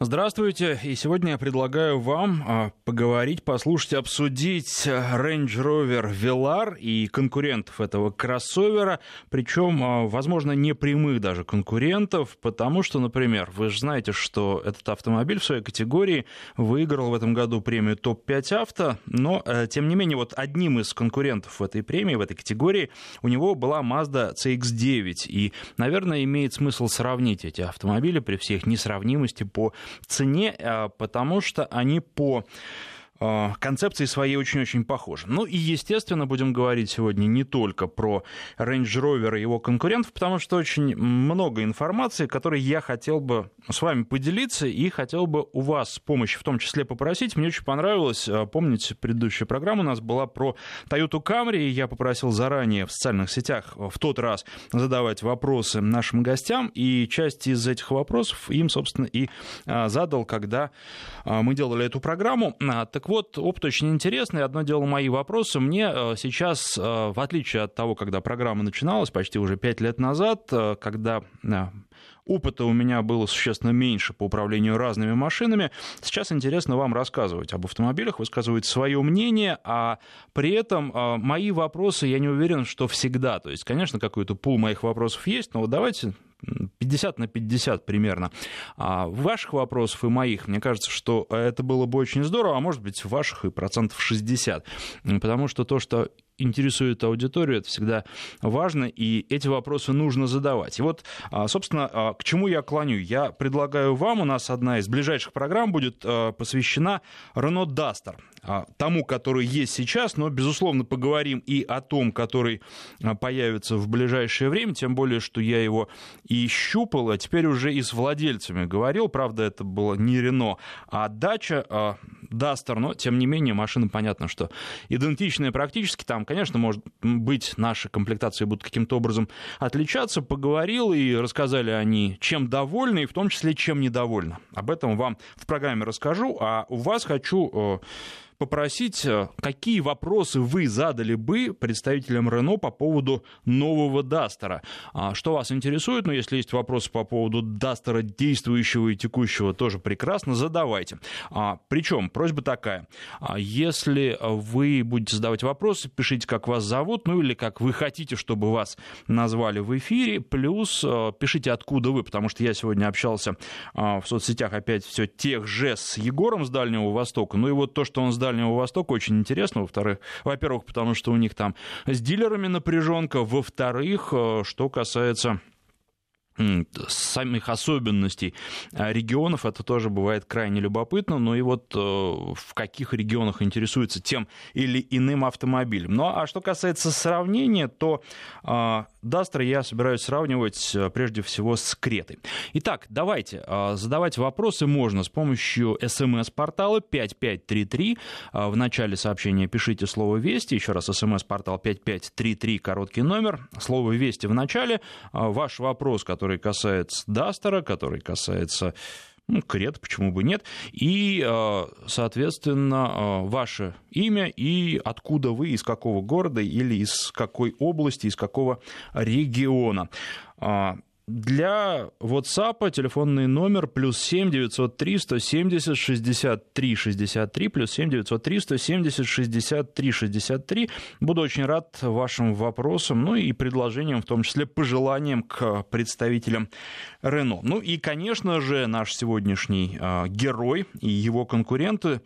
Здравствуйте, и сегодня я предлагаю вам а, поговорить, послушать, обсудить Range Rover Velar и конкурентов этого кроссовера, причем, а, возможно, не прямых даже конкурентов, потому что, например, вы же знаете, что этот автомобиль в своей категории выиграл в этом году премию ТОП-5 авто, но, э, тем не менее, вот одним из конкурентов в этой премии, в этой категории, у него была Mazda CX-9, и, наверное, имеет смысл сравнить эти автомобили при всех несравнимости по цене, а, потому что они по концепции своей очень-очень похожи. Ну и, естественно, будем говорить сегодня не только про Range Rover и его конкурентов, потому что очень много информации, которой я хотел бы с вами поделиться и хотел бы у вас помощи в том числе попросить. Мне очень понравилось, а, помните, предыдущая программа у нас была про Toyota Camry, и я попросил заранее в социальных сетях в тот раз задавать вопросы нашим гостям, и часть из этих вопросов им, собственно, и а, задал, когда мы делали эту программу. Так вот, опыт очень интересный. Одно дело мои вопросы. Мне э, сейчас, э, в отличие от того, когда программа начиналась, почти уже пять лет назад, э, когда опыта у меня было существенно меньше по управлению разными машинами. Сейчас интересно вам рассказывать об автомобилях, высказывать свое мнение, а при этом мои вопросы, я не уверен, что всегда. То есть, конечно, какой-то пул моих вопросов есть, но вот давайте 50 на 50 примерно. А ваших вопросов и моих, мне кажется, что это было бы очень здорово, а может быть, ваших и процентов 60. Потому что то, что интересует аудиторию, это всегда важно, и эти вопросы нужно задавать. И вот, а, собственно, а, к чему я клоню? Я предлагаю вам, у нас одна из ближайших программ будет а, посвящена Renault Duster. Тому, который есть сейчас, но, безусловно, поговорим и о том, который появится в ближайшее время, тем более, что я его и щупал, а теперь уже и с владельцами говорил, правда, это было не Рено, а дача, Дастер, но, тем не менее, машина, понятно, что идентичная практически, там, конечно, может быть, наши комплектации будут каким-то образом отличаться, поговорил, и рассказали они, чем довольны, и в том числе, чем недовольны. Об этом вам в программе расскажу, а у вас хочу попросить, э, какие вопросы вы задали бы представителям Рено по поводу нового Дастера. А, что вас интересует? Ну, если есть вопросы по поводу Дастера действующего и текущего, тоже прекрасно, задавайте. А, причем просьба такая. А, если вы будете задавать вопросы, пишите, как вас зовут, ну или как вы хотите, чтобы вас назвали в эфире, плюс э, пишите, откуда вы, потому что я сегодня общался в соцсетях опять все тех же с Егором с Дальнего Востока, ну и вот то, что он с Дальнего Востока очень интересно. Во-вторых, во-первых, потому что у них там с дилерами напряженка. Во-вторых, э, что касается самих особенностей э, регионов, это тоже бывает крайне любопытно, но и вот э, в каких регионах интересуется тем или иным автомобилем. Ну а что касается сравнения, то Дастер я собираюсь сравнивать э, прежде всего с Кретой. Итак, давайте, э, задавать вопросы можно с помощью смс-портала 5533. Э, в начале сообщения пишите слово «Вести». Еще раз, смс-портал 5533, короткий номер. Слово «Вести» в начале. Ваш вопрос, который касается Дастера, который касается ну, крет, почему бы нет, и, соответственно, ваше имя и откуда вы, из какого города или из какой области, из какого региона. Для WhatsApp телефонный номер плюс 7 903 170 63 63 плюс 7 903 170 63 63. Буду очень рад вашим вопросам, ну и предложениям, в том числе пожеланиям к представителям Рено. Ну и, конечно же, наш сегодняшний э, герой и его конкуренты.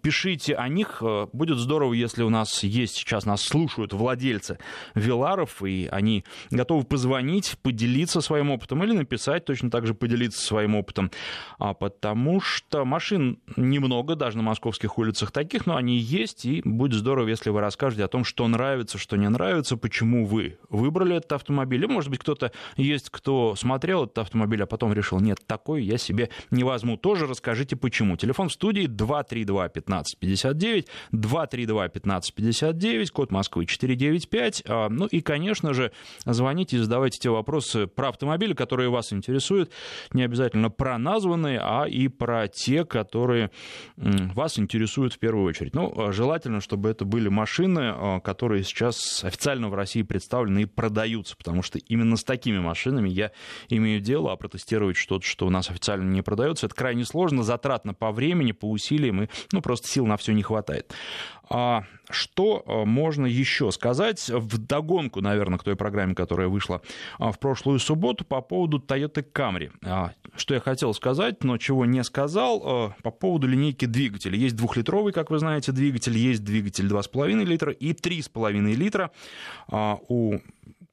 Пишите о них. Э, будет здорово, если у нас есть сейчас, нас слушают владельцы Виларов, и они готовы позвонить, поделиться своим своим опытом, или написать, точно так же поделиться своим опытом. А потому что машин немного, даже на московских улицах таких, но они есть, и будет здорово, если вы расскажете о том, что нравится, что не нравится, почему вы выбрали этот автомобиль. И, может быть, кто-то есть, кто смотрел этот автомобиль, а потом решил, нет, такой я себе не возьму. Тоже расскажите, почему. Телефон в студии 232 1559, 232 1559, код Москвы 495. А, ну и, конечно же, звоните и задавайте те вопросы про автомобиль, автомобили, которые вас интересуют, не обязательно про названные, а и про те, которые вас интересуют в первую очередь. Ну, желательно, чтобы это были машины, которые сейчас официально в России представлены и продаются, потому что именно с такими машинами я имею дело, а протестировать что-то, что у нас официально не продается, это крайне сложно, затратно по времени, по усилиям, и ну, просто сил на все не хватает. А что а, можно еще сказать в догонку, наверное, к той программе, которая вышла а, в прошлую субботу по поводу Toyota Camry? А, что я хотел сказать, но чего не сказал, по поводу линейки двигателей. Есть двухлитровый, как вы знаете, двигатель, есть двигатель 2,5 литра и 3,5 литра. У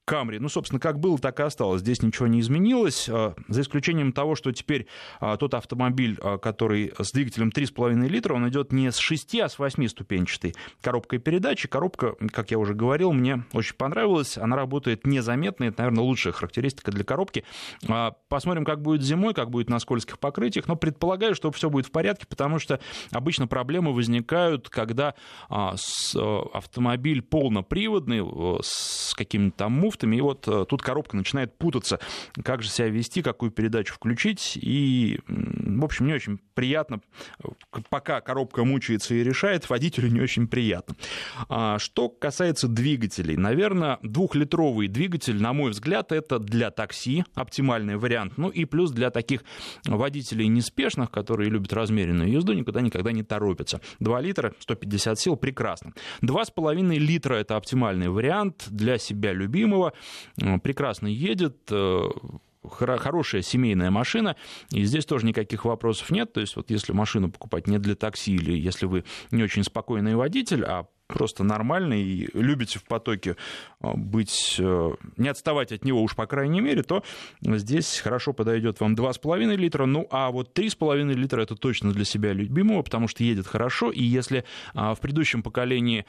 Камри. Ну, собственно, как было, так и осталось. Здесь ничего не изменилось, а, за исключением того, что теперь а, тот автомобиль, а, который с двигателем 3,5 литра, он идет не с 6, а с 8 ступенчатой коробкой передачи. Коробка, как я уже говорил, мне очень понравилась. Она работает незаметно. Это, наверное, лучшая характеристика для коробки. Посмотрим, как будет зимой, как будет на скользких покрытиях. Но предполагаю, что все будет в порядке, потому что обычно проблемы возникают, когда автомобиль полноприводный с каким-то там муфтами, и вот э, тут коробка начинает путаться, как же себя вести, какую передачу включить, и, в общем, не очень приятно, пока коробка мучается и решает, водителю не очень приятно. А что касается двигателей, наверное, двухлитровый двигатель, на мой взгляд, это для такси оптимальный вариант, ну и плюс для таких водителей неспешных, которые любят размеренную езду, никогда-никогда не торопятся. 2 литра, 150 сил, прекрасно. 2,5 литра это оптимальный вариант для себя любимого, прекрасно едет, э, хорошая семейная машина, и здесь тоже никаких вопросов нет. То есть вот если машину покупать не для такси или если вы не очень спокойный водитель, а просто нормальный и любите в потоке э, быть, э, не отставать от него уж по крайней мере, то здесь хорошо подойдет вам 2,5 литра, ну а вот 3,5 литра это точно для себя любимого, потому что едет хорошо, и если в предыдущем поколении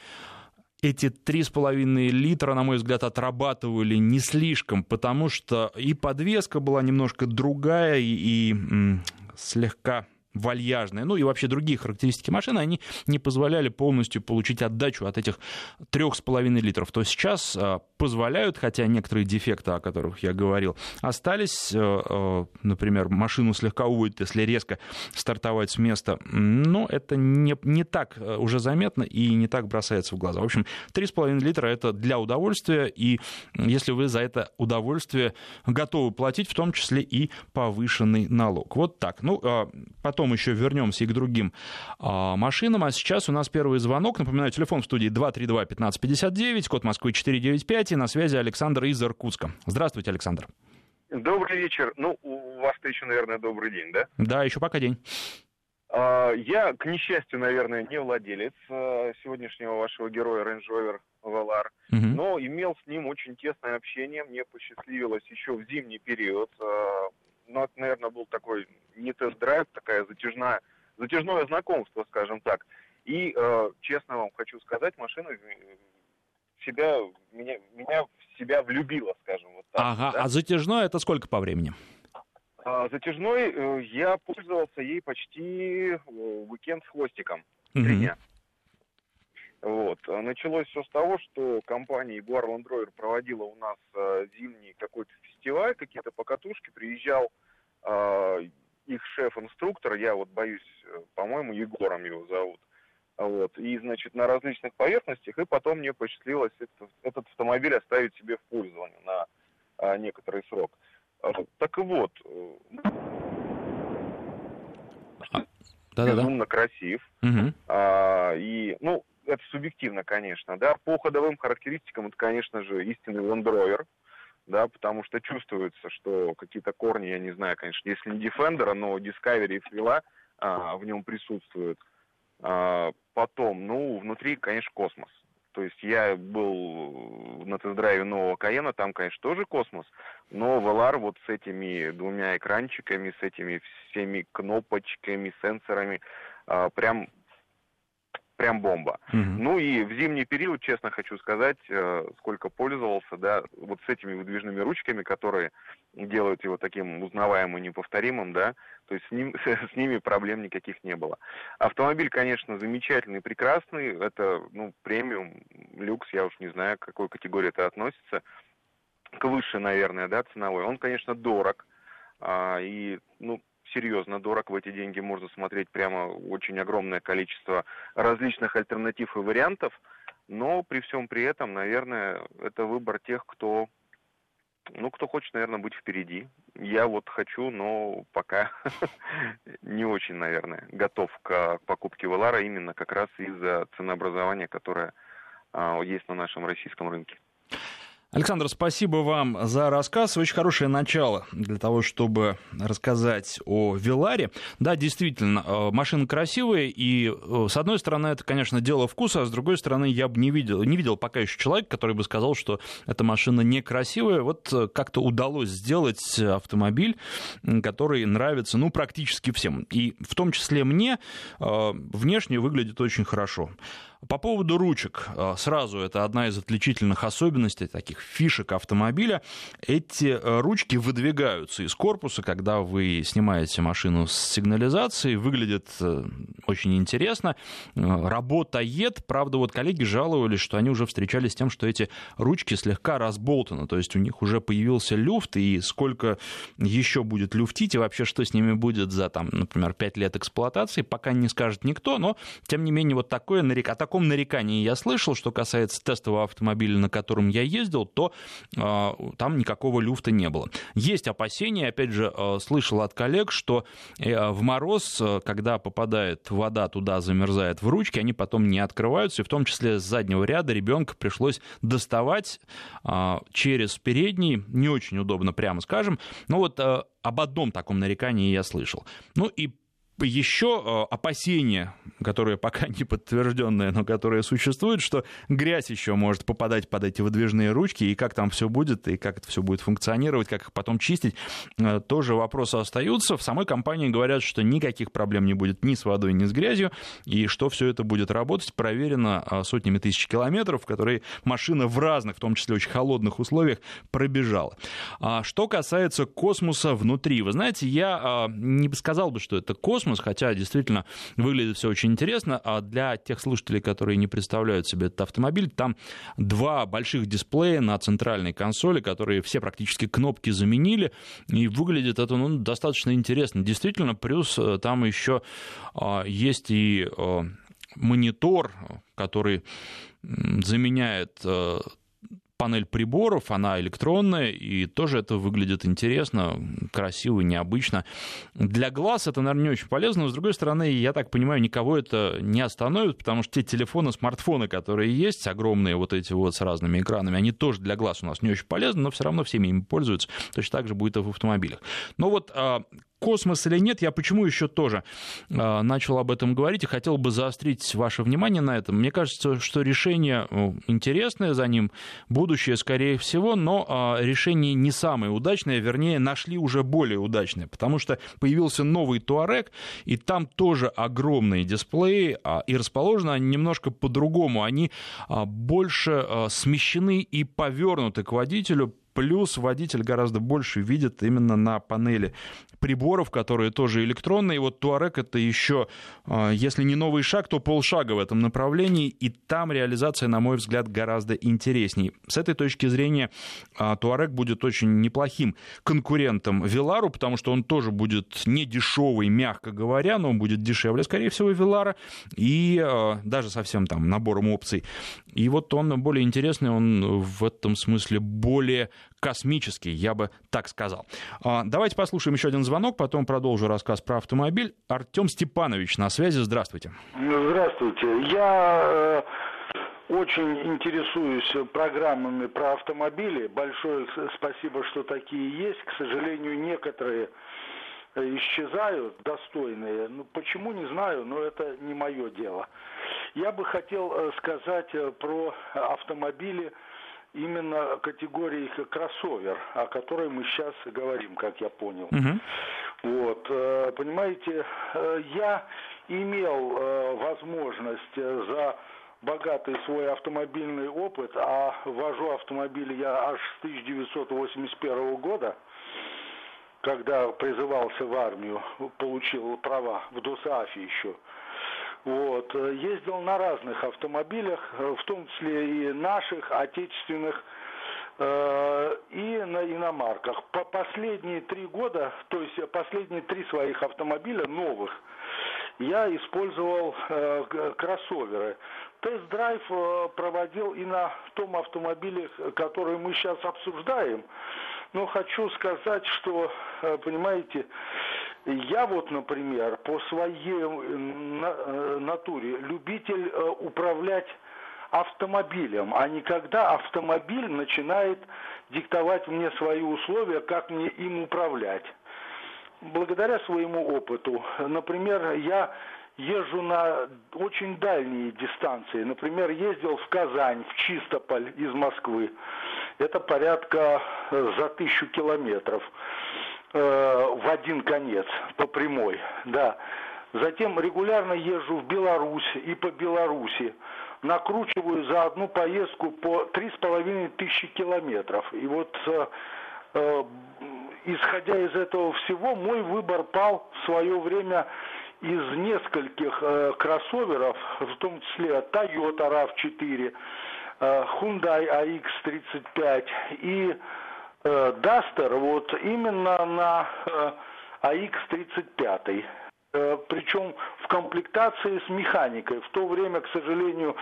эти 3,5 литра, на мой взгляд, отрабатывали не слишком, потому что и подвеска была немножко другая, и, и слегка вальяжная, ну и вообще другие характеристики машины, они не позволяли полностью получить отдачу от этих 3,5 литров. То сейчас а, позволяют, хотя некоторые дефекты, о которых я говорил, остались. Э, э, например, машину слегка уводит, если резко стартовать с места. Но это не, не так э, уже заметно и не так бросается в глаза. В общем, 3,5 литра это для удовольствия, и если вы за это удовольствие готовы платить, в том числе и повышенный налог. Вот так. Ну, а потом потом еще вернемся и к другим а, машинам. А сейчас у нас первый звонок. Напоминаю, телефон в студии 232-1559, код Москвы 495, и на связи Александр из Иркутска. Здравствуйте, Александр. Добрый вечер. Ну, у вас-то еще, наверное, добрый день, да? Да, еще пока день. А, я, к несчастью, наверное, не владелец а, сегодняшнего вашего героя Range Rover Velar, угу. но имел с ним очень тесное общение. Мне посчастливилось еще в зимний период а, ну, это, наверное, был такой не тест-драйв, такая затяжная, затяжное знакомство, скажем так. И, э, честно вам хочу сказать, машина себя, меня, меня в себя влюбила, скажем вот так. Ага, да? а затяжное это сколько по времени? А, затяжной э, я пользовался ей почти э, уикенд с хвостиком. Три угу. дня. Вот. Началось все с того, что компания Jaguar Land Rover проводила у нас э, зимний какой-то фестиваль, какие-то покатушки, приезжал э, их шеф-инструктор, я вот боюсь, э, по-моему, Егором его зовут. Вот. И, значит, на различных поверхностях, и потом мне посчастливилось этот, этот автомобиль оставить себе в пользование на а, некоторый срок. А, так вот, э, да-да-да. безумно красив. Угу. А, и, ну, это субъективно, конечно, да. По ходовым характеристикам это, конечно же, истинный Land Rover, да, потому что чувствуется, что какие-то корни, я не знаю, конечно, если не Defender, но Discovery и Фрила а, в нем присутствуют. А, потом, ну, внутри, конечно, космос. То есть я был на тест-драйве нового Каена, там, конечно, тоже космос, но Velar вот с этими двумя экранчиками, с этими всеми кнопочками, сенсорами, а, прям прям бомба. Угу. Ну и в зимний период, честно хочу сказать, э, сколько пользовался, да, вот с этими выдвижными ручками, которые делают его таким узнаваемым и неповторимым, да, то есть с, ним, с, с ними проблем никаких не было. Автомобиль, конечно, замечательный, прекрасный, это, ну, премиум, люкс, я уж не знаю, к какой категории это относится, к выше, наверное, да, ценовой, он, конечно, дорог. А, и, ну, серьезно дорог. В эти деньги можно смотреть прямо очень огромное количество различных альтернатив и вариантов. Но при всем при этом, наверное, это выбор тех, кто ну, кто хочет, наверное, быть впереди. Я вот хочу, но пока не очень, наверное, готов к покупке Велара именно как раз из-за ценообразования, которое а, есть на нашем российском рынке. Александр, спасибо вам за рассказ. Очень хорошее начало для того, чтобы рассказать о Виларе. Да, действительно, э, машина красивая, и э, с одной стороны, это, конечно, дело вкуса, а с другой стороны, я бы не видел, не видел пока еще человека, который бы сказал, что эта машина некрасивая. Вот э, как-то удалось сделать автомобиль, который нравится, ну, практически всем. И в том числе мне внешне выглядит очень хорошо. По поводу ручек. Э, сразу это одна из отличительных особенностей, таких фишек автомобиля. Эти э, ручки выдвигаются из корпуса, когда вы снимаете машину с сигнализацией. Выглядит э, очень интересно. Работает. Правда, вот коллеги жаловались, что они уже встречались с тем, что эти ручки слегка разболтаны. То есть у них уже появился люфт, и сколько еще будет люфтить, и вообще что с ними будет за, там, например, 5 лет эксплуатации, пока не скажет никто. Но, тем не менее, вот такое нарекание таком нарекании я слышал, что касается тестового автомобиля, на котором я ездил, то э, там никакого люфта не было. Есть опасения, опять же, э, слышал от коллег, что э, в мороз, э, когда попадает вода туда, замерзает в ручки, они потом не открываются, и в том числе с заднего ряда ребенка пришлось доставать э, через передний, не очень удобно, прямо скажем. Но вот э, об одном таком нарекании я слышал. Ну и еще э, опасения, которые пока не подтвержденные, но которые существуют, что грязь еще может попадать под эти выдвижные ручки, и как там все будет, и как это все будет функционировать, как их потом чистить, э, тоже вопросы остаются. В самой компании говорят, что никаких проблем не будет ни с водой, ни с грязью, и что все это будет работать, проверено э, сотнями тысяч километров, которые машина в разных, в том числе очень холодных условиях, пробежала. А что касается космоса внутри, вы знаете, я не сказал бы, что это космос, космос, хотя действительно выглядит все очень интересно. А для тех слушателей, которые не представляют себе этот автомобиль, там два больших дисплея на центральной консоли, которые все практически кнопки заменили, и выглядит это ну, достаточно интересно. Действительно, плюс э, там еще а, есть и э, монитор, который заменяет э, панель приборов, она электронная, и тоже это выглядит интересно, красиво, необычно. Для глаз это, наверное, не очень полезно, но, с другой стороны, я так понимаю, никого это не остановит, потому что те телефоны, смартфоны, которые есть, огромные вот эти вот с разными экранами, они тоже для глаз у нас не очень полезны, но все равно всеми ими пользуются. Точно так же будет и в автомобилях. Но вот а, космос или нет, я почему еще тоже э, начал об этом говорить и хотел бы заострить ваше внимание на этом. Мне кажется, что решение интересное за ним, будущее, скорее всего, но э, решение не самое удачное, вернее, нашли уже более удачное, потому что появился новый Туарек, и там тоже огромные дисплеи, э, и расположены они немножко по-другому, они э, больше э, смещены и повернуты к водителю, Плюс водитель гораздо больше видит именно на панели приборов, которые тоже электронные. И вот Туарек это еще, а, если не новый шаг, то полшага в этом направлении. И там реализация, на мой взгляд, гораздо интереснее. С этой точки зрения а, Туарек будет очень неплохим конкурентом Вилару, потому что он тоже будет не дешевый, мягко говоря, но он будет дешевле, скорее всего, Вилара. И а, даже совсем там набором опций. И вот он более интересный, он в этом смысле более космический, я бы так сказал. А, давайте послушаем еще один звонок, потом продолжу рассказ про автомобиль. Артем Степанович на связи, здравствуйте. Здравствуйте. Я э, очень интересуюсь программами про автомобили. Большое спасибо, что такие есть. К сожалению, некоторые э, исчезают, достойные. Ну, почему, не знаю, но это не мое дело. Я бы хотел э, сказать про автомобили именно категории кроссовер, о которой мы сейчас говорим, как я понял. Угу. Вот, э, понимаете, э, я имел э, возможность за богатый свой автомобильный опыт, а вожу автомобили я аж с 1981 года, когда призывался в армию, получил права в ДОСААФе еще. Вот. Ездил на разных автомобилях, в том числе и наших, отечественных. э, и на иномарках. По последние три года, то есть последние три своих автомобиля новых, я использовал э, кроссоверы. Тест-драйв э, проводил и на том автомобиле, который мы сейчас обсуждаем. Но хочу сказать, что, понимаете, я вот, например, по своей э, натуре любитель управлять автомобилем, а не когда автомобиль начинает диктовать мне свои условия, как мне им управлять благодаря своему опыту, например, я езжу на очень дальние дистанции. Например, ездил в Казань, в Чистополь из Москвы. Это порядка э, за тысячу километров э, в один конец по прямой. Да. Затем регулярно езжу в Беларусь и по Беларуси. Накручиваю за одну поездку по три с половиной тысячи километров. И вот э, э исходя из этого всего, мой выбор пал в свое время из нескольких э, кроссоверов, в том числе Toyota RAV4, э, Hyundai AX35 и э, Duster, вот именно на э, AX35. Э, причем в комплектации с механикой. В то время, к сожалению,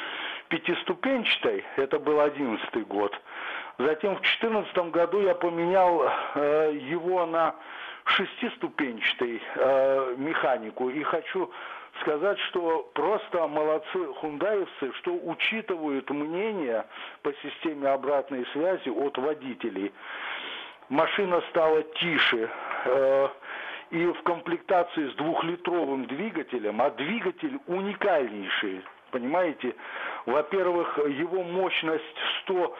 пятиступенчатой, это был одиннадцатый год, Затем в 2014 году я поменял его на шестиступенчатый механику. И хочу сказать, что просто молодцы хундаевцы, что учитывают мнение по системе обратной связи от водителей. Машина стала тише. Э, и в комплектации с двухлитровым двигателем, а двигатель уникальнейший, понимаете? Во-первых, его мощность 100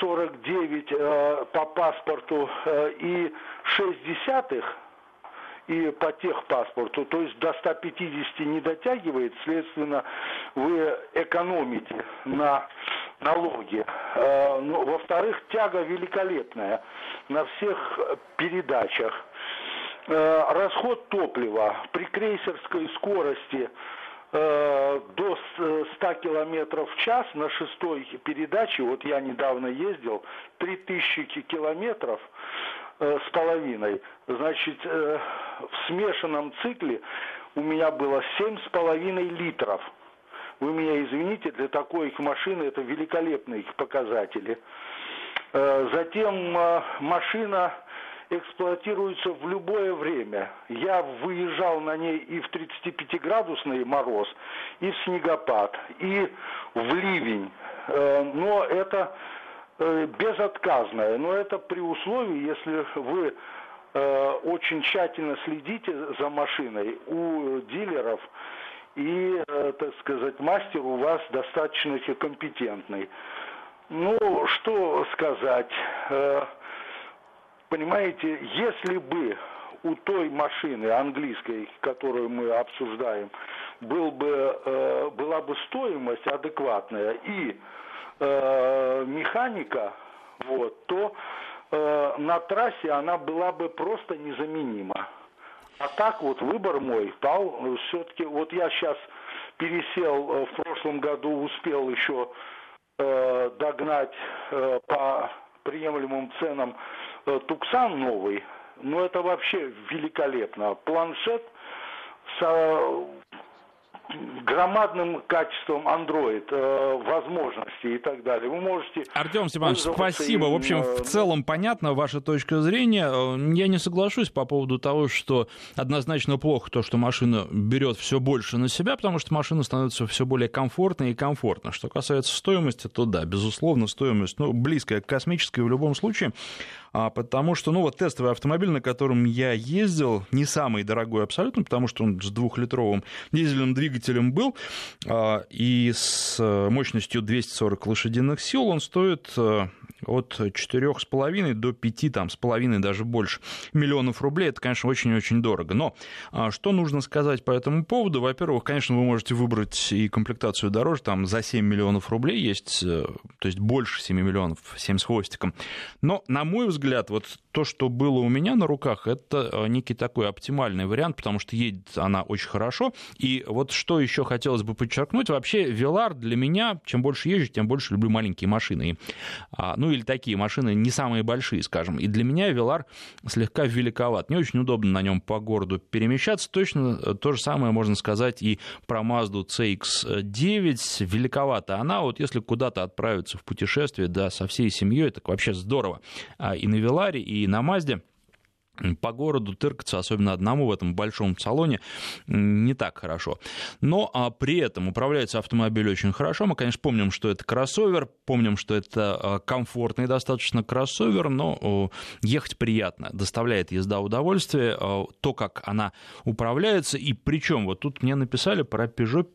49 э, по паспорту э, и 6 десятых и по техпаспорту, то есть до 150 не дотягивает, следственно, вы экономите на налоги. Э, ну, во-вторых, тяга великолепная на всех передачах. Э, расход топлива при крейсерской скорости Э, до 100 километров в час на шестой передаче, вот я недавно ездил, 3000 километров с половиной, значит, в смешанном цикле у меня было семь с половиной литров. Вы меня извините, для такой их машины это великолепные их показатели. Затем машина эксплуатируется в любое время. Я выезжал на ней и в 35-градусный мороз, и в снегопад, и в ливень. Э, но это э, безотказное. Но это при условии, если вы э, очень тщательно следите за машиной у дилеров, и, так сказать, мастер у вас достаточно компетентный. Ну, что сказать понимаете, если бы у той машины английской, которую мы обсуждаем, был бы, э, была бы стоимость адекватная и э, механика, вот, то э, на трассе она была бы просто незаменима. А так вот выбор мой пал все-таки, вот я сейчас пересел, э, в прошлом году успел еще э, догнать э, по приемлемым ценам Э, Туксан новый, ну это вообще великолепно. Планшет с громадным качеством Android, э, возможностей и так далее. Вы можете... Артем Степанович, спасибо. Им... В общем, в целом понятна ваша точка зрения. Я не соглашусь по поводу того, что однозначно плохо то, что машина берет все больше на себя, потому что машина становится все более комфортной и комфортно. Что касается стоимости, то да, безусловно, стоимость ну, близкая к космической в любом случае. А, потому что, ну, вот тестовый автомобиль, на котором я ездил, не самый дорогой абсолютно, потому что он с двухлитровым дизельным двигателем был, а, и с э, мощностью 240 лошадиных сил он стоит э, от 4,5 до 5, там, с половиной даже больше миллионов рублей. Это, конечно, очень-очень дорого. Но а, что нужно сказать по этому поводу? Во-первых, конечно, вы можете выбрать и комплектацию дороже, там за 7 миллионов рублей есть, э, то есть больше 7 миллионов, 7 с хвостиком. Но, на мой взгляд, взгляд, вот то, что было у меня на руках, это э, некий такой оптимальный вариант, потому что едет она очень хорошо. И вот что еще хотелось бы подчеркнуть, вообще Велар для меня, чем больше езжу, тем больше люблю маленькие машины. А, ну или такие машины не самые большие, скажем. И для меня Велар слегка великоват. Не очень удобно на нем по городу перемещаться. Точно э, то же самое можно сказать и про Mazda CX-9. Великовата она. Вот если куда-то отправиться в путешествие, да, со всей семьей, так вообще здорово. А и на Веларе, и на Мазде по городу тыркаться, особенно одному в этом большом салоне, не так хорошо. Но а, при этом управляется автомобиль очень хорошо. Мы, конечно, помним, что это кроссовер, помним, что это а, комфортный достаточно кроссовер, но ехать приятно, доставляет езда удовольствие, а, то, как она управляется, и причем вот тут мне написали про Peugeot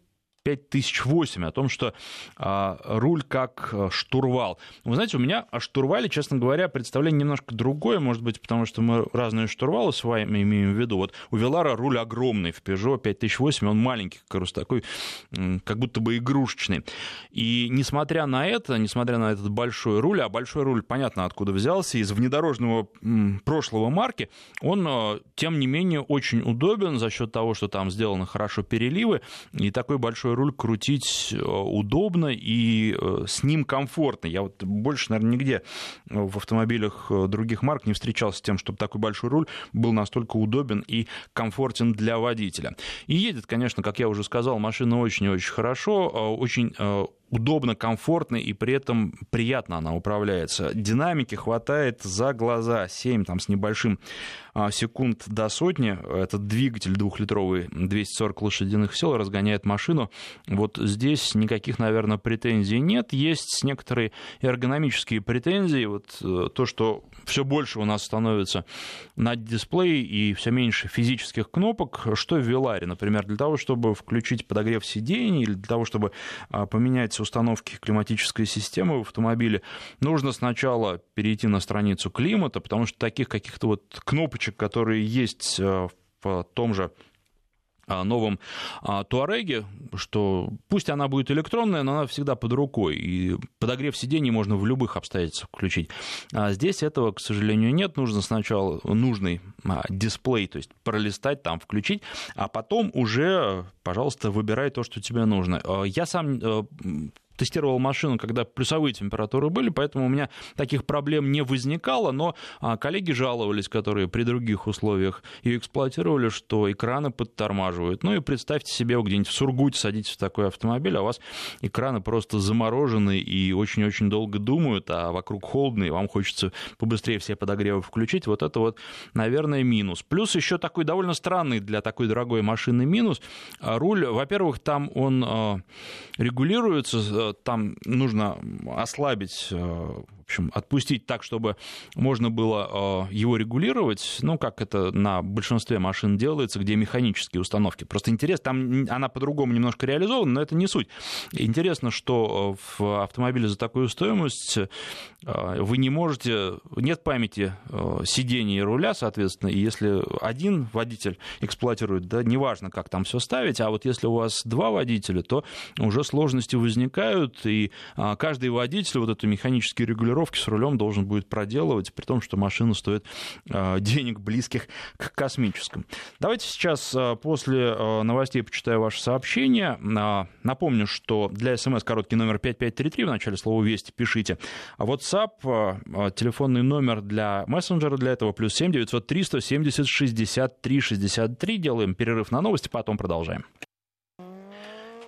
5008, о том, что а, руль как а, штурвал. Вы знаете, у меня о штурвале, честно говоря, представление немножко другое, может быть, потому что мы разные штурвалы с вами имеем в виду. Вот у Велара руль огромный, в Peugeot 5008 он маленький, как раз такой, как будто бы игрушечный. И несмотря на это, несмотря на этот большой руль, а большой руль, понятно, откуда взялся, из внедорожного прошлого марки, он, а, тем не менее, очень удобен за счет того, что там сделаны хорошо переливы, и такой большой большой руль крутить э, удобно и э, с ним комфортно. Я вот больше, наверное, нигде в автомобилях э, других марк не встречался с тем, чтобы такой большой руль был настолько удобен и комфортен для водителя. И едет, конечно, как я уже сказал, машина очень-очень хорошо, очень удобно, комфортно и при этом приятно она управляется. Динамики хватает за глаза 7 там, с небольшим а, секунд до сотни. Этот двигатель двухлитровый 240 лошадиных сил разгоняет машину. Вот здесь никаких, наверное, претензий нет. Есть некоторые эргономические претензии. Вот э, то, что все больше у нас становится на дисплее и все меньше физических кнопок, что в Веларе, например, для того, чтобы включить подогрев сидений или для того, чтобы а, установки климатической системы в автомобиле, нужно сначала перейти на страницу климата, потому что таких каких-то вот кнопочек, которые есть э, в том же новом а, Туареге, что пусть она будет электронная, но она всегда под рукой, и подогрев сидений можно в любых обстоятельствах включить. А здесь этого, к сожалению, нет. Нужно сначала нужный а, дисплей, то есть пролистать, там включить, а потом уже, пожалуйста, выбирай то, что тебе нужно. Я сам э, тестировал машину, когда плюсовые температуры были, поэтому у меня таких проблем не возникало, но а, коллеги жаловались, которые при других условиях ее эксплуатировали, что экраны подтормаживают. Ну и представьте себе, где-нибудь в Сургуте садитесь в такой автомобиль, а у вас экраны просто заморожены и очень-очень долго думают, а вокруг холодно, и вам хочется побыстрее все подогревы включить. Вот это вот, наверное, минус. Плюс еще такой довольно странный для такой дорогой машины минус. А, руль, во-первых, там он а, регулируется там нужно ослабить э, общем, отпустить так, чтобы можно было э, его регулировать, ну, как это на большинстве машин делается, где механические установки. Просто интересно, там она по-другому немножко реализована, но это не суть. Интересно, что э, в автомобиле за такую стоимость э, вы не можете, нет памяти сидения и руля, соответственно, и если один водитель эксплуатирует, да, неважно, как там все ставить, а вот если у вас два водителя, то уже сложности возникают, и каждый водитель вот эту механическую регулировку тренировки с рулем должен будет проделывать, при том, что машина стоит а, денег близких к космическим. Давайте сейчас а, после а, новостей почитаю ваше сообщение. Напомню, что для смс короткий номер 5533, в начале слова «Вести» пишите. А WhatsApp, телефонный номер для мессенджера для этого, плюс 7 903 170 63 63. Делаем перерыв на новости, потом продолжаем.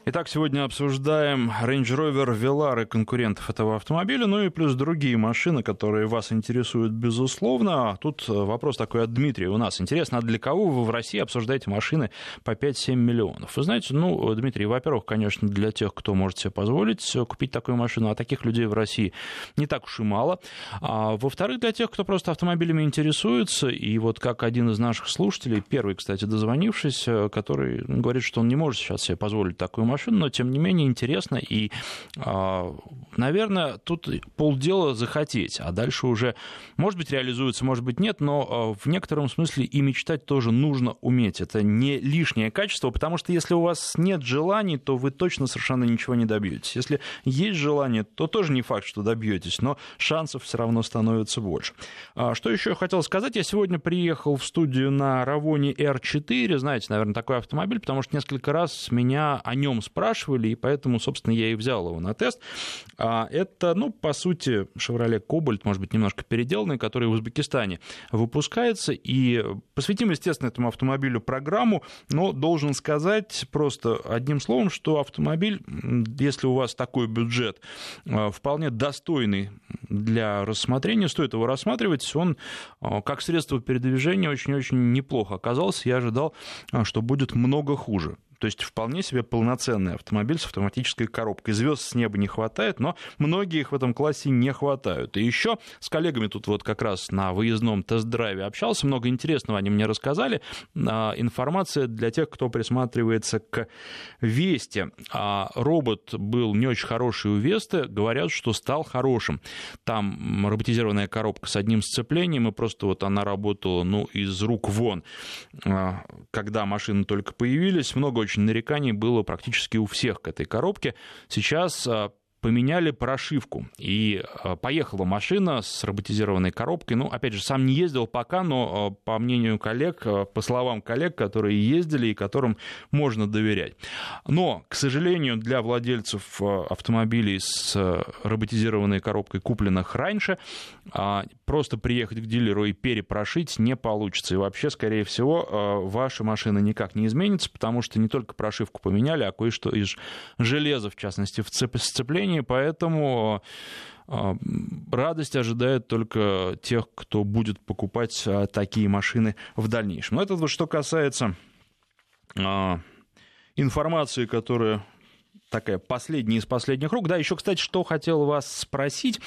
Итак, сегодня обсуждаем Range Rover Velar и конкурентов этого автомобиля, ну и плюс другие машины, которые вас интересуют, безусловно. Тут вопрос такой от Дмитрия у нас. Интересно, а для кого вы в России обсуждаете машины по 5-7 миллионов? Вы знаете, ну, Дмитрий, во-первых, конечно, для тех, кто может себе позволить купить такую машину, а таких людей в России не так уж и мало. А, во-вторых, для тех, кто просто автомобилями интересуется, и вот как один из наших слушателей, первый, кстати, дозвонившись, который говорит, что он не может сейчас себе позволить такую машину, машину, но тем не менее интересно. И, а, наверное, тут полдела захотеть, а дальше уже, может быть, реализуется, может быть, нет, но в некотором смысле и мечтать тоже нужно уметь. Это не лишнее качество, потому что если у вас нет желаний, то вы точно совершенно ничего не добьетесь. Если есть желание, то тоже не факт, что добьетесь, но шансов все равно становится больше. А, что еще я хотел сказать? Я сегодня приехал в студию на Равоне R4, знаете, наверное, такой автомобиль, потому что несколько раз меня о нем спрашивали, и поэтому, собственно, я и взял его на тест. А, это, ну, по сути, Chevrolet Cobalt, может быть, немножко переделанный, который в Узбекистане выпускается, и посвятим, естественно, этому автомобилю программу, но должен сказать просто одним словом, что автомобиль, если у вас такой бюджет, а, вполне достойный для рассмотрения, стоит его рассматривать, он а, как средство передвижения очень-очень неплохо оказался, я ожидал, что будет много хуже. То есть вполне себе полноценный автомобиль с автоматической коробкой. Звезд с неба не хватает, но многие их в этом классе не хватают. И еще с коллегами тут вот как раз на выездном тест-драйве общался, много интересного они мне рассказали. А, информация для тех, кто присматривается к Весте. А, робот был не очень хороший у Весты, говорят, что стал хорошим. Там роботизированная коробка с одним сцеплением, и просто вот она работала, ну, из рук вон. А, когда машины только появились, много очень очень нареканий было практически у всех к этой коробке. Сейчас а, поменяли прошивку, и а, поехала машина с роботизированной коробкой. Ну, опять же, сам не ездил пока, но а, по мнению коллег, а, по словам коллег, которые ездили и которым можно доверять. Но, к сожалению, для владельцев автомобилей с роботизированной коробкой, купленных раньше, просто приехать к дилеру и перепрошить не получится. И вообще, скорее всего, ваша машина никак не изменится, потому что не только прошивку поменяли, а кое-что из железа, в частности, в сцеплении компании, поэтому а, радость ожидает только тех, кто будет покупать а, такие машины в дальнейшем. Но это вот что касается а, информации, которая такая последняя из последних рук. Да, еще, кстати, что хотел вас спросить.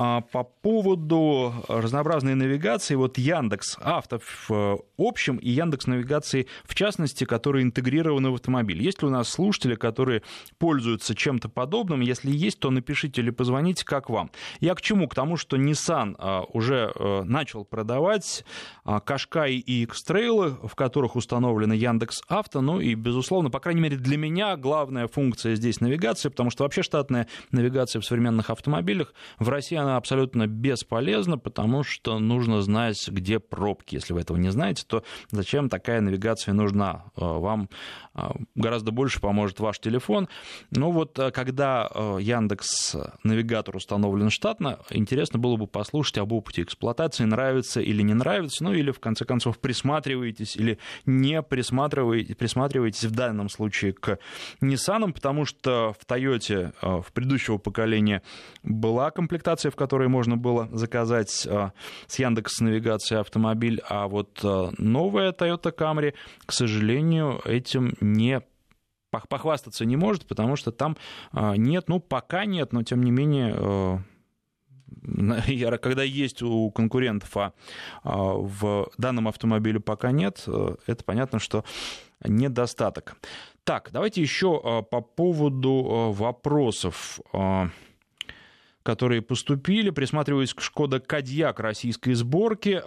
А, по поводу разнообразной навигации, вот Яндекс Авто в э, общем и Яндекс Навигации в частности, которые интегрированы в автомобиль. Есть ли у нас слушатели, которые пользуются чем-то подобным? Если есть, то напишите или позвоните, как вам. Я к чему? К тому, что Nissan а, уже э, начал продавать Кашкай и X-Trail, в которых установлено Яндекс Авто, ну и, безусловно, по крайней мере, для меня главная функция здесь навигация, потому что вообще штатная навигация в современных автомобилях в России она абсолютно бесполезна, потому что нужно знать, где пробки. Если вы этого не знаете, то зачем такая навигация нужна? Э, вам э, гораздо больше поможет ваш телефон. Ну вот, э, когда Яндекс навигатор установлен штатно, интересно было бы послушать об опыте эксплуатации, нравится или не нравится, ну или в конце концов присматриваетесь или не присматриваетесь, присматриваетесь в данном случае к Nissan, потому что в Toyota в предыдущего поколения была комплектация, в которой можно было заказать э, с Яндекс навигации автомобиль, а вот э, новая Toyota Camry, к сожалению, этим не похвастаться не может, потому что там э, нет, ну пока нет, но тем не менее когда есть у конкурентов, а в данном автомобиле пока нет, это понятно, что недостаток. Так, давайте еще по поводу вопросов которые поступили. Присматриваясь к Шкода Кадьяк российской сборки.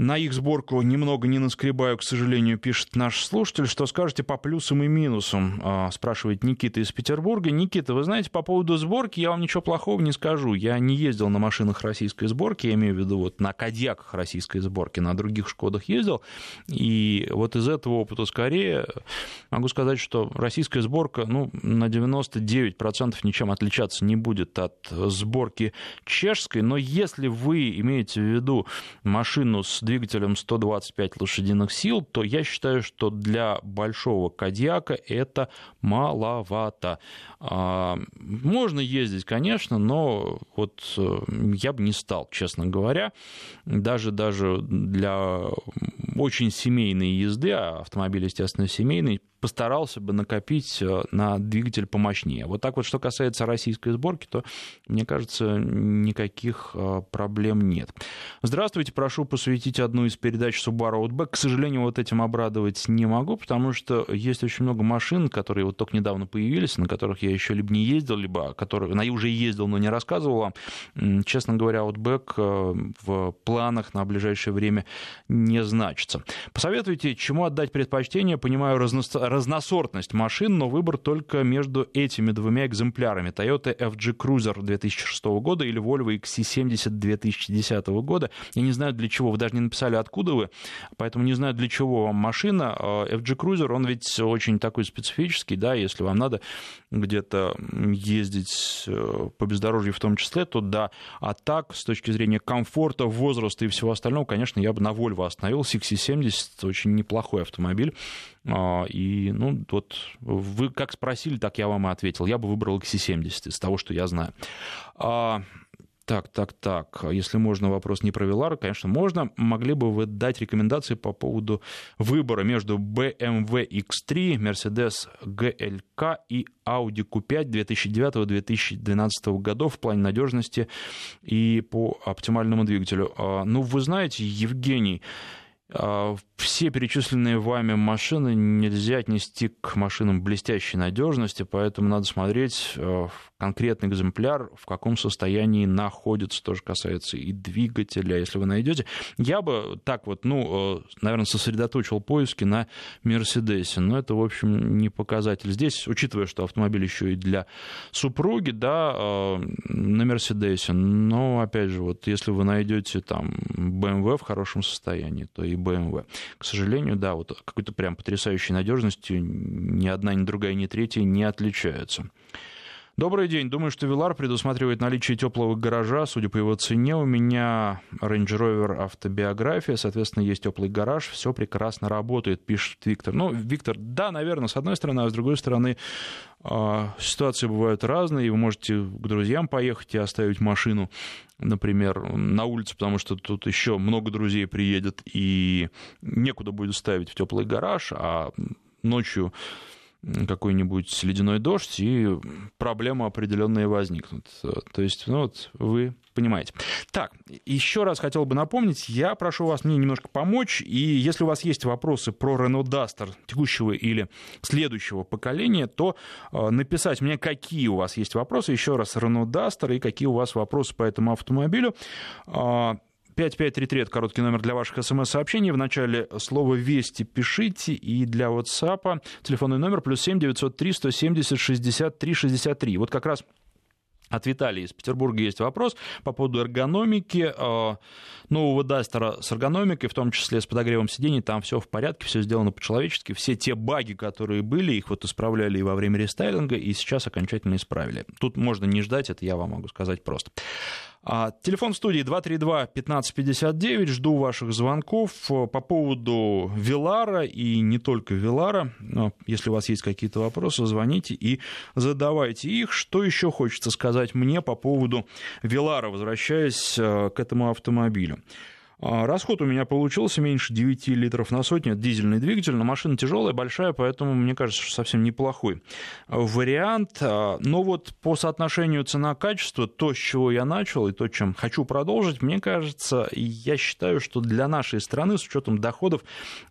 На их сборку немного не наскребаю, к сожалению, пишет наш слушатель. Что скажете по плюсам и минусам? А, спрашивает Никита из Петербурга. Никита, вы знаете, по поводу сборки я вам ничего плохого не скажу. Я не ездил на машинах российской сборки, я имею в виду вот на Кадьяках российской сборки, на других Шкодах ездил. И вот из этого опыта скорее могу сказать, что российская сборка ну, на 99% ничем отличаться не будет от сборки чешской. Но если вы имеете в виду машину с двигателем 125 лошадиных сил, то я считаю, что для большого Кадьяка это маловато. А, можно ездить, конечно, но вот э, я бы не стал, честно говоря. Даже, даже для очень семейной езды, а автомобиль, естественно, семейный, постарался бы накопить э, на двигатель помощнее. Вот так вот, что касается российской сборки, то, мне кажется, никаких э, проблем нет. Здравствуйте, прошу посвятить одну из передач Subaru Outback. К сожалению, вот этим обрадовать не могу, потому что есть очень много машин, которые вот только недавно появились, на которых я еще либо не ездил, либо которые, на уже ездил, но не рассказывал вам. Честно говоря, Outback э, в планах на ближайшее время не значится. Посоветуйте, чему отдать предпочтение. Понимаю разно... разносортность машин, но выбор только между этими двумя экземплярами. Toyota FG Cruiser 2006 года или Volvo XC70 2010 года. Я не знаю, для чего. Вы даже не написали, откуда вы, поэтому не знаю, для чего вам машина. FG Cruiser, он ведь очень такой специфический, да, если вам надо где-то ездить э, по бездорожью в том числе, то да. А так, с точки зрения комфорта, возраста и всего остального, конечно, я бы на Volvo остановился. XC70 очень неплохой автомобиль. А, и, ну, вот вы как спросили, так я вам и ответил. Я бы выбрал XC70 из того, что я знаю. А, так, так, так. Если можно, вопрос не про Velar, конечно, можно. Могли бы вы дать рекомендации по поводу выбора между BMW X3, Mercedes GLK и Audi Q5 2009-2012 годов в плане надежности и по оптимальному двигателю? А, ну, вы знаете, Евгений, все перечисленные вами машины нельзя отнести к машинам блестящей надежности, поэтому надо смотреть э, конкретный экземпляр, в каком состоянии находится, тоже касается и двигателя, если вы найдете. Я бы так вот, ну, э, наверное, сосредоточил поиски на Мерседесе, но это, в общем, не показатель. Здесь, учитывая, что автомобиль еще и для супруги, да, э, на Мерседесе, но, опять же, вот если вы найдете там BMW в хорошем состоянии, то и BMW. К сожалению, да, вот какой-то прям потрясающей надежностью ни одна, ни другая, ни третья не отличаются. Добрый день. Думаю, что Вилар предусматривает наличие теплого гаража. Судя по его цене, у меня Range Rover автобиография, соответственно, есть теплый гараж. Все прекрасно работает, пишет Виктор. Ну, Виктор, да, наверное, с одной стороны, а с другой стороны, а, ситуации бывают разные, вы можете к друзьям поехать и оставить машину, например, на улице, потому что тут еще много друзей приедет, и некуда будет ставить в теплый гараж, а ночью какой-нибудь ледяной дождь, и проблемы определенные возникнут. То есть, ну вот, вы понимаете. Так, еще раз хотел бы напомнить, я прошу вас мне немножко помочь, и если у вас есть вопросы про Renault Duster текущего или следующего поколения, то э, написать мне, какие у вас есть вопросы, еще раз Renault Duster, и какие у вас вопросы по этому автомобилю. А, 5533 – это короткий номер для ваших смс-сообщений. В начале слова «Вести» пишите. И для WhatsApp телефонный номер плюс 7 903 170 63 63. Вот как раз от Виталия из Петербурга есть вопрос по поводу эргономики э, нового Дастера с эргономикой, в том числе с подогревом сидений. Там все в порядке, все сделано по-человечески. Все те баги, которые были, их вот исправляли и во время рестайлинга, и сейчас окончательно исправили. Тут можно не ждать, это я вам могу сказать просто. А, телефон студии 232-1559. Жду ваших звонков по поводу Вилара и не только Вилара. Если у вас есть какие-то вопросы, звоните и задавайте их. Что еще хочется сказать мне по поводу Вилара, возвращаясь э, к этому автомобилю? А, расход у меня получился меньше 9 литров на сотню. Это дизельный двигатель, но машина тяжелая, большая, поэтому мне кажется, что совсем неплохой вариант. А, но вот по соотношению цена-качество, то, с чего я начал и то, чем хочу продолжить, мне кажется, я считаю, что для нашей страны, с учетом доходов,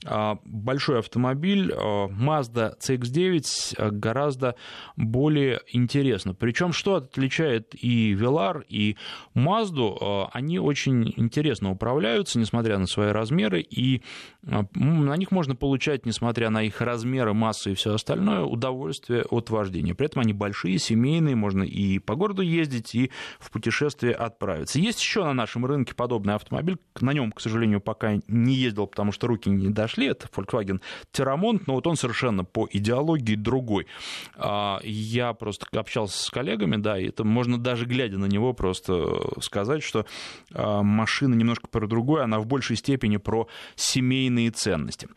а, большой автомобиль Mazda CX-9 гораздо более интересно. Причем, что отличает и Velar, и Mazda, они очень интересно управляют отличаются, несмотря на свои размеры, и а, на них можно получать, несмотря на их размеры, массу и все остальное, удовольствие от вождения. При этом они большие, семейные, можно и по городу ездить, и в путешествие отправиться. Есть еще на нашем рынке подобный автомобиль, на нем, к сожалению, пока не ездил, потому что руки не дошли, это Volkswagen Terramont, но вот он совершенно по идеологии другой. А, я просто общался с коллегами, да, и это можно даже глядя на него просто сказать, что а, машина немножко про другую другой, она в большей степени про семейные ценности.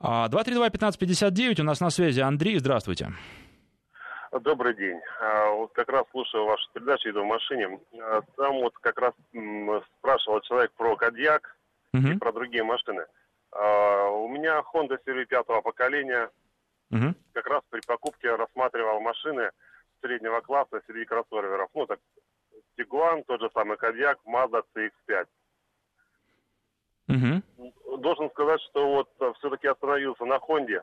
232-1559, а, у нас на связи Андрей, здравствуйте. Добрый день. А, вот как раз слушаю вашу передачу, иду в машине. А, там вот как раз спрашивал человек про Кадьяк угу. и про другие машины. У меня Honda серии пятого поколения, угу. как раз при покупке рассматривал машины среднего класса среди кроссоверов. Ну, так, Тигуан, тот же самый Кадьяк, Mazda CX-5. Угу. Должен сказать, что вот э, все-таки остановился на Хонде.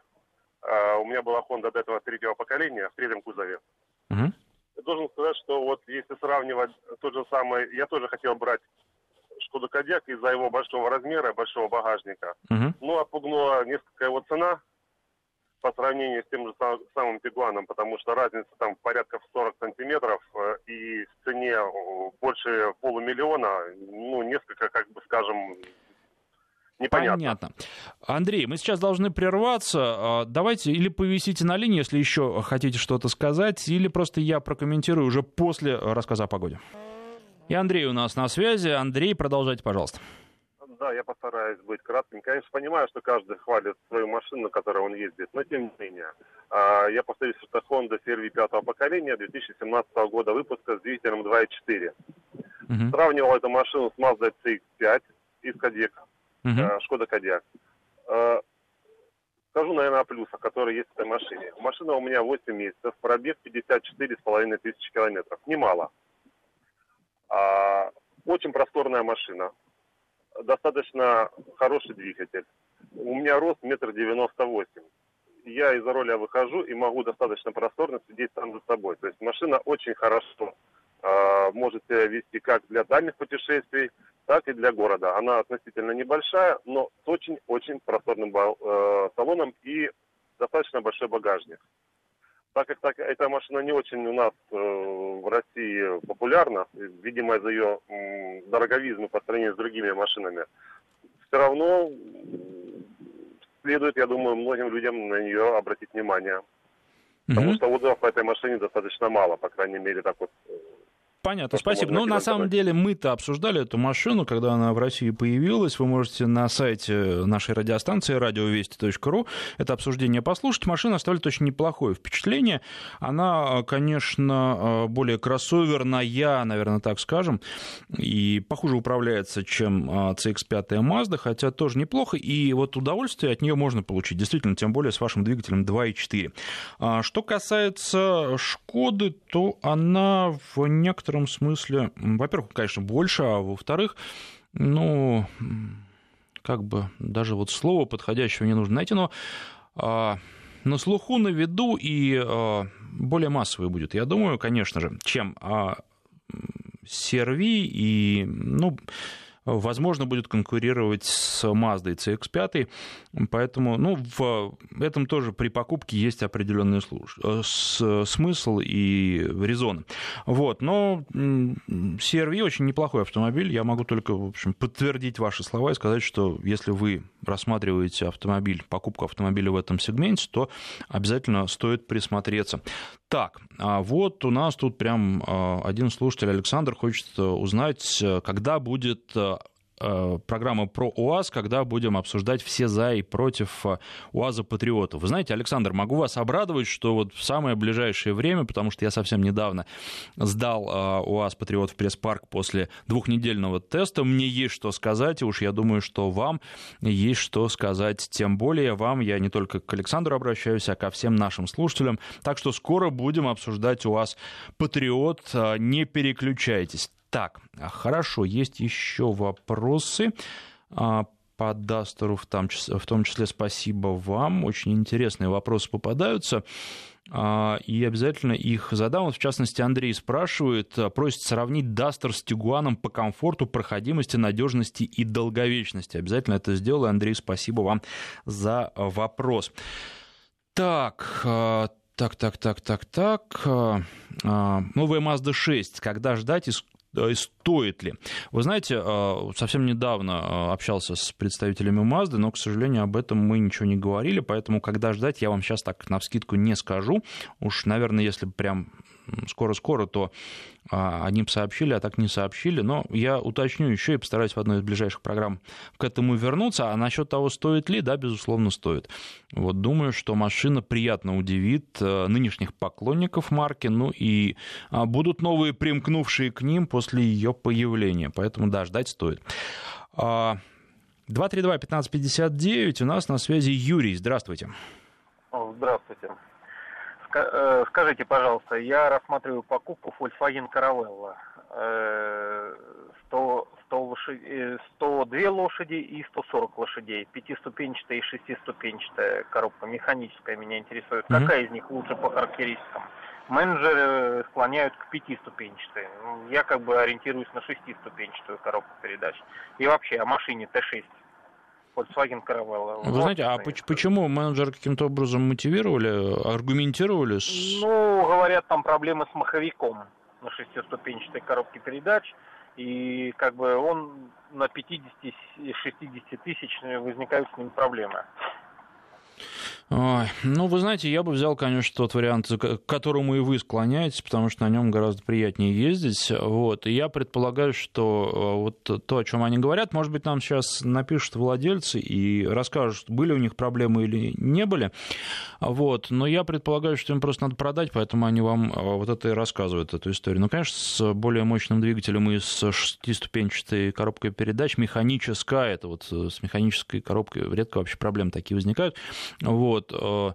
Uh, у меня была Honda до этого третьего поколения в третьем кузове. Угу. Должен сказать, что вот если сравнивать тот же самый, я тоже хотел брать Шкода Кодиак из-за его большого размера, большого багажника. Угу. Ну, отпугнула несколько его цена по сравнению с тем же самым Тигуаном, потому что разница там порядка в 40 сантиметров э, и в цене больше полумиллиона, ну, несколько, как бы скажем, непонятно. Понятно. Андрей, мы сейчас должны прерваться. А, давайте или повисите на линии, если еще хотите что-то сказать, или просто я прокомментирую уже после рассказа о погоде. И Андрей у нас на связи. Андрей, продолжайте, пожалуйста да, я постараюсь быть кратким. Конечно, понимаю, что каждый хвалит свою машину, на которой он ездит, но тем не менее. А, я повторюсь, что это Honda CR-V пятого поколения 2017 года выпуска с двигателем 2.4. Uh-huh. Сравнивал эту машину с Mazda CX-5 из Кадика, uh-huh. Шкода Кодиак. Скажу, наверное, о плюсах, которые есть в этой машине. Машина у меня 8 месяцев, пробег 54,5 тысячи километров. Немало. А, очень просторная машина достаточно хороший двигатель. У меня рост метр девяносто восемь. Я из-за роля выхожу и могу достаточно просторно сидеть сам за собой. То есть машина очень хорошо э, может себя вести как для дальних путешествий, так и для города. Она относительно небольшая, но с очень-очень просторным э, салоном и достаточно большой багажник так как так, эта машина не очень у нас э, в России популярна, видимо, из-за ее э, дороговизны по сравнению с другими машинами, все равно следует, я думаю, многим людям на нее обратить внимание. Потому что отзывов по этой машине достаточно мало, по крайней мере, так вот э, Понятно, спасибо. Ну, на самом деле, мы-то обсуждали эту машину, когда она в России появилась. Вы можете на сайте нашей радиостанции радиовести.ру это обсуждение послушать. Машина оставляет очень неплохое впечатление. Она, конечно, более кроссоверная, наверное, так скажем, и похуже управляется, чем CX-5 Mazda, хотя тоже неплохо. И вот удовольствие от нее можно получить, действительно, тем более с вашим двигателем 2.4. А что касается Шкоды, то она в некотором некотором смысле, во-первых, конечно, больше, а во-вторых, ну, как бы даже вот слово подходящего не нужно найти, но а, на слуху, на виду и а, более массовый будет, я думаю, конечно же, чем а, CRV и, ну, возможно, будет конкурировать с Mazda CX-5, поэтому, ну, в этом тоже при покупке есть определенный э, смысл и резон. Вот, но CRV очень неплохой автомобиль, я могу только, в общем, подтвердить ваши слова и сказать, что если вы рассматриваете автомобиль, покупку автомобиля в этом сегменте, то обязательно стоит присмотреться. Так, а вот у нас тут прям а, один слушатель Александр хочет э, узнать, э, когда будет э, программа про УАЗ, когда будем обсуждать все за и против э, УАЗа Патриота. Вы знаете, Александр, могу вас обрадовать, что вот в самое ближайшее время, потому что я совсем недавно сдал э, УАЗ Патриот в пресс-парк после двухнедельного теста, мне есть что сказать, и уж я думаю, что вам есть что сказать. Тем более вам, я не только к Александру обращаюсь, а ко всем нашим слушателям. Так что скоро будем обсуждать УАЗ Патриот. Не переключайтесь. Так, хорошо, есть еще вопросы а, по Дастеру, в том, числе, в том числе спасибо вам. Очень интересные вопросы попадаются. А, и обязательно их задам. Вот, в частности, Андрей спрашивает, а, просит сравнить Дастер с Тигуаном по комфорту, проходимости, надежности и долговечности. Обязательно это сделаю. Андрей, спасибо вам за вопрос. Так, так, так, так, так, так. Новая Mazda 6. Когда ждать и стоит ли. Вы знаете, а, совсем недавно а, общался с представителями Mazda, но, к сожалению, об этом мы ничего не говорили, поэтому когда ждать, я вам сейчас так на вскидку не скажу. Уж, наверное, если прям скоро-скоро, то а, бы сообщили, а так не сообщили. Но я уточню еще и постараюсь в одной из ближайших программ к этому вернуться. А насчет того, стоит ли, да, безусловно, стоит. Вот думаю, что машина приятно удивит э, нынешних поклонников марки, ну и а, будут новые примкнувшие к ним после ее появления. Поэтому, да, ждать стоит. 232-1559, а, у нас на связи Юрий. Здравствуйте. Здравствуйте. Э, скажите, пожалуйста, я рассматриваю покупку Volkswagen Caravella. 100, 100 лошадей, 102 лошади и 140 лошадей. Пятиступенчатая и шестиступенчатая коробка механическая меня интересует. Mm-hmm. Какая из них лучше по характеристикам? Менеджеры склоняют к пятиступенчатой. Ну, я как бы ориентируюсь на шестиступенчатую коробку передач. И вообще о машине Т6 Volkswagen Caravella. Вы знаете, а почему менеджеры каким-то образом мотивировали, аргументировали? С... Ну, говорят, там проблемы с маховиком на шестиступенчатой коробке передач, и как бы он на 50-60 тысяч возникают с ним проблемы. Ну, вы знаете, я бы взял, конечно, тот вариант, к которому и вы склоняетесь, потому что на нем гораздо приятнее ездить. Вот. И я предполагаю, что э, вот то, о чем они говорят, может быть, нам сейчас напишут владельцы и расскажут, были у них проблемы или не были. Вот. Но я предполагаю, что им просто надо продать, поэтому они вам э, вот это и рассказывают, эту историю. Ну, конечно, с более мощным двигателем и с шестиступенчатой коробкой передач, механическая, это вот э, с механической коробкой редко вообще проблемы такие возникают. Вот э, э,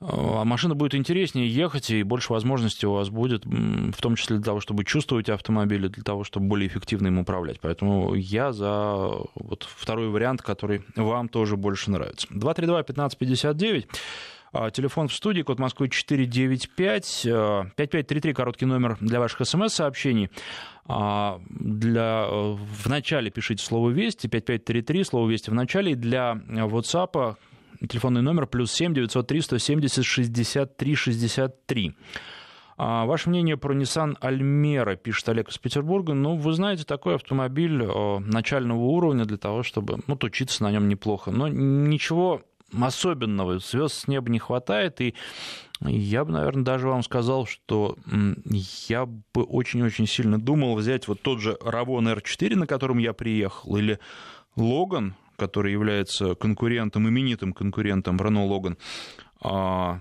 а машина будет интереснее ехать, и больше возможностей у вас будет, в том числе для того, чтобы чувствовать автомобиль, и для того, чтобы более эффективно им управлять. Поэтому я за вот второй вариант, который вам тоже больше нравится. 232-1559. А, телефон в студии, код Москвы 495, 5533, э, короткий номер для ваших смс-сообщений. А, для, в начале пишите слово «Вести», 5533, слово «Вести» в начале, и для WhatsApp Телефонный номер плюс 7 903 170 63 63. А ваше мнение про Nissan Almera, пишет Олег из Петербурга. Ну, вы знаете, такой автомобиль начального уровня для того, чтобы ну, учиться на нем неплохо. Но ничего особенного, звезд с неба не хватает, и я бы, наверное, даже вам сказал, что я бы очень-очень сильно думал взять вот тот же Равон R4, на котором я приехал, или Логан, который является конкурентом, именитым конкурентом Renault Logan, а,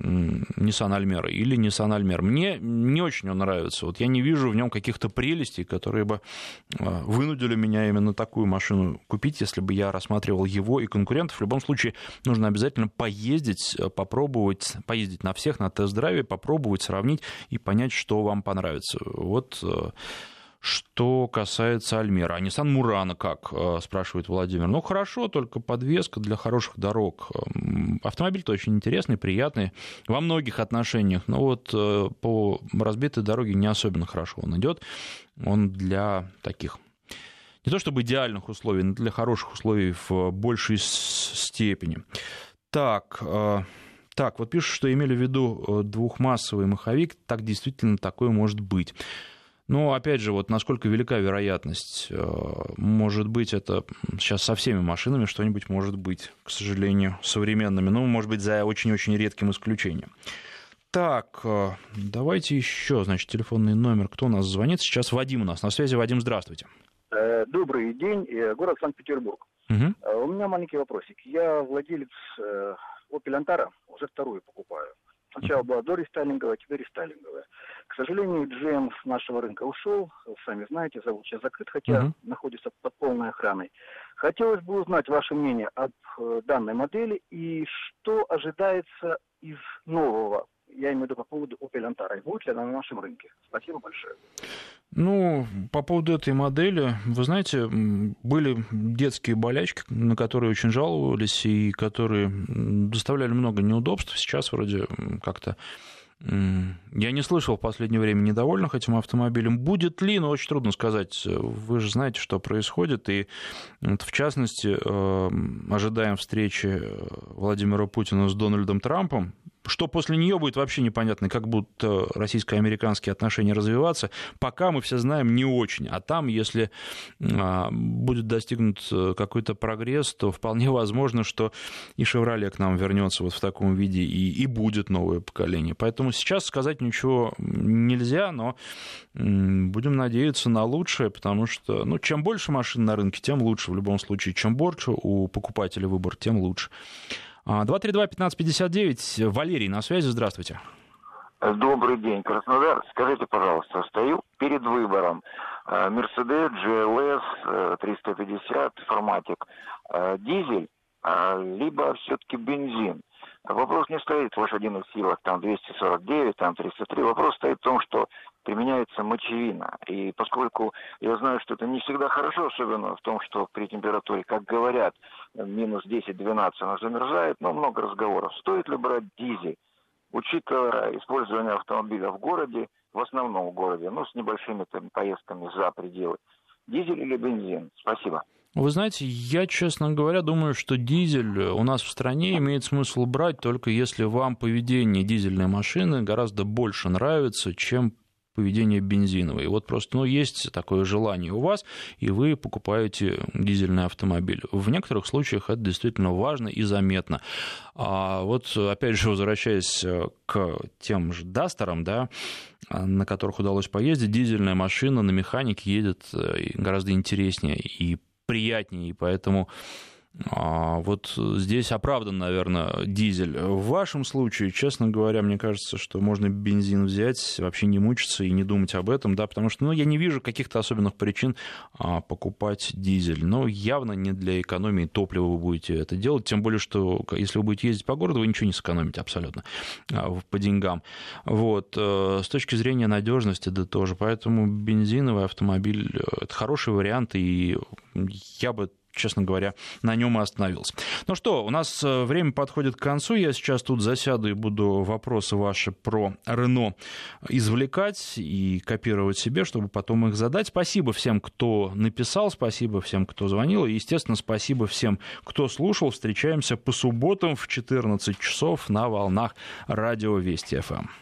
Nissan Almera или Nissan Almera. Мне не очень он нравится. Вот я не вижу в нем каких-то прелестей, которые бы а, вынудили меня именно такую машину купить, если бы я рассматривал его и конкурентов. В любом случае нужно обязательно поездить, попробовать, поездить на всех, на тест-драйве, попробовать, сравнить и понять, что вам понравится. Вот э, что касается Альмера. А Nissan Мурана как, э, спрашивает Владимир. Ну, хорошо, только подвеска для хороших дорог. Автомобиль-то очень интересный, приятный во многих отношениях. Но вот э, по разбитой дороге не особенно хорошо он идет. Он для таких не то чтобы идеальных условий, но для хороших условий в большей степени. Так, э, так, вот пишут, что имели в виду двухмассовый маховик. Так действительно такое может быть. Но, опять же, вот насколько велика вероятность, э, может быть, это сейчас со всеми машинами что-нибудь может быть, к сожалению, современными, ну, может быть, за очень-очень редким исключением. Так, э, давайте еще, значит, телефонный номер. Кто у нас звонит? Сейчас Вадим у нас. На связи, Вадим, здравствуйте. Э, добрый день, город Санкт-Петербург. Угу. У меня маленький вопросик. Я владелец Opel Antara, уже вторую покупаю. Сначала была дорестайлинговая, теперь рестайлинговая. К сожалению, GM с нашего рынка ушел, сами знаете, завод сейчас закрыт, хотя uh-huh. находится под полной охраной. Хотелось бы узнать ваше мнение об э, данной модели и что ожидается из нового я имею в виду по поводу Opel Antara. Будет ли она на нашем рынке? Спасибо большое. Ну, по поводу этой модели, вы знаете, были детские болячки, на которые очень жаловались и которые доставляли много неудобств. Сейчас вроде как-то я не слышал в последнее время недовольных этим автомобилем. Будет ли, но очень трудно сказать. Вы же знаете, что происходит. И в частности, э, ожидаем встречи Владимира Путина с Дональдом Трампом что после нее будет вообще непонятно, как будут э, российско-американские отношения развиваться. Пока мы все знаем не очень. А там, если а, будет достигнут э, какой-то прогресс, то вполне возможно, что и «Шевроле» к нам вернется вот в таком виде, и, и будет новое поколение. Поэтому сейчас сказать ничего нельзя, но будем надеяться на лучшее, потому что ну, чем больше машин на рынке, тем лучше в любом случае. Чем больше у покупателя выбор, тем лучше. 232-1559. Валерий на связи, здравствуйте. Добрый день, Краснодар. Скажите, пожалуйста, стою перед выбором. Mercedes GLS 350 форматик. Дизель, либо все-таки бензин. Вопрос не стоит в лошадиных силах, там 249, там 303. Вопрос стоит в том, что применяется мочевина. И поскольку я знаю, что это не всегда хорошо, особенно в том, что при температуре, как говорят, минус 10-12 она замерзает, но много разговоров. Стоит ли брать дизель? Учитывая использование автомобиля в городе, в основном в городе, ну, с небольшими там, поездками за пределы, дизель или бензин? Спасибо. Вы знаете, я, честно говоря, думаю, что дизель у нас в стране имеет смысл брать только если вам поведение дизельной машины гораздо больше нравится, чем поведение бензиновой. Вот просто, ну, есть такое желание у вас, и вы покупаете дизельный автомобиль. В некоторых случаях это действительно важно и заметно. А вот, опять же, возвращаясь к тем же Дастерам, да, на которых удалось поездить, дизельная машина на механике едет э, гораздо интереснее и приятнее, и поэтому вот здесь оправдан, наверное, дизель. В вашем случае, честно говоря, мне кажется, что можно бензин взять, вообще не мучиться и не думать об этом, да, потому что ну, я не вижу каких-то особенных причин а, покупать дизель. Но явно не для экономии топлива вы будете это делать, тем более, что если вы будете ездить по городу, вы ничего не сэкономите абсолютно а, по деньгам. Вот. Э, с точки зрения надежности, да тоже. Поэтому бензиновый автомобиль – это хороший вариант, и я бы честно говоря, на нем и остановился. Ну что, у нас э, время подходит к концу. Я сейчас тут засяду и буду вопросы ваши про Рено извлекать и копировать себе, чтобы потом их задать. Спасибо всем, кто написал, спасибо всем, кто звонил. И, естественно, спасибо всем, кто слушал. Встречаемся по субботам в 14 часов на волнах радио Вести ФМ.